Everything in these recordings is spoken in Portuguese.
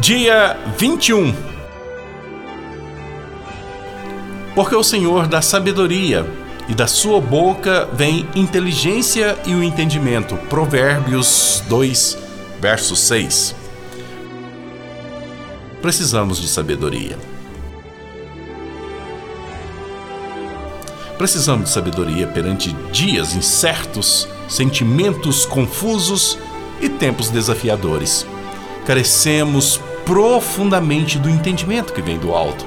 Dia 21 Porque o Senhor dá sabedoria, e da sua boca vem inteligência e o entendimento. Provérbios 2, verso 6. Precisamos de sabedoria. Precisamos de sabedoria perante dias incertos, sentimentos confusos e tempos desafiadores. Carecemos profundamente do entendimento que vem do alto.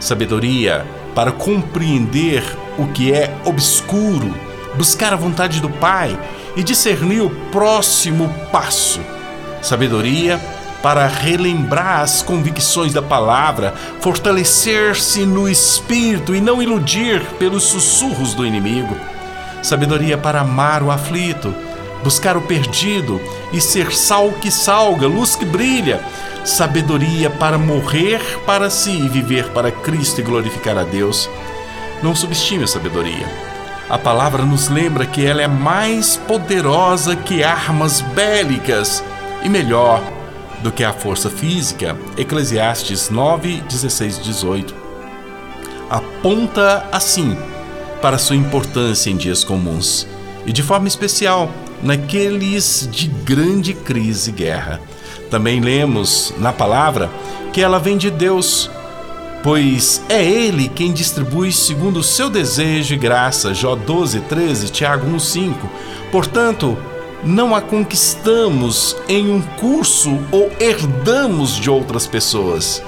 Sabedoria para compreender o que é obscuro, buscar a vontade do Pai e discernir o próximo passo. Sabedoria para relembrar as convicções da palavra, fortalecer-se no espírito e não iludir pelos sussurros do inimigo. Sabedoria para amar o aflito, buscar o perdido e ser sal que salga, luz que brilha. Sabedoria para morrer para si e viver para Cristo e glorificar a Deus. Não subestime a sabedoria. A palavra nos lembra que ela é mais poderosa que armas bélicas e melhor do que a força física. Eclesiastes 9, 16 18. Aponta assim para sua importância em dias comuns e de forma especial naqueles de grande crise e guerra. Também lemos na palavra que ela vem de Deus, pois é Ele quem distribui segundo o seu desejo e graça. Jó 12, 13, Tiago 1, 5. Portanto, não a conquistamos em um curso ou herdamos de outras pessoas.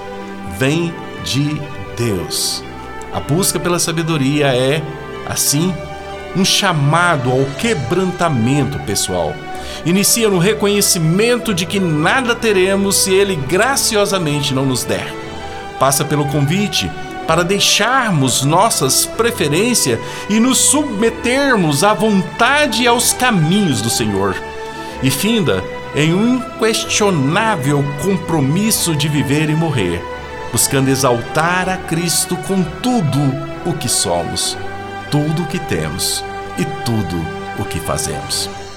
Vem de Deus. A busca pela sabedoria é, assim, um chamado ao quebrantamento pessoal. Inicia no reconhecimento de que nada teremos se Ele graciosamente não nos der. Passa pelo convite para deixarmos nossas preferências e nos submetermos à vontade e aos caminhos do Senhor. E finda em um inquestionável compromisso de viver e morrer, buscando exaltar a Cristo com tudo o que somos, tudo o que temos e tudo o que fazemos.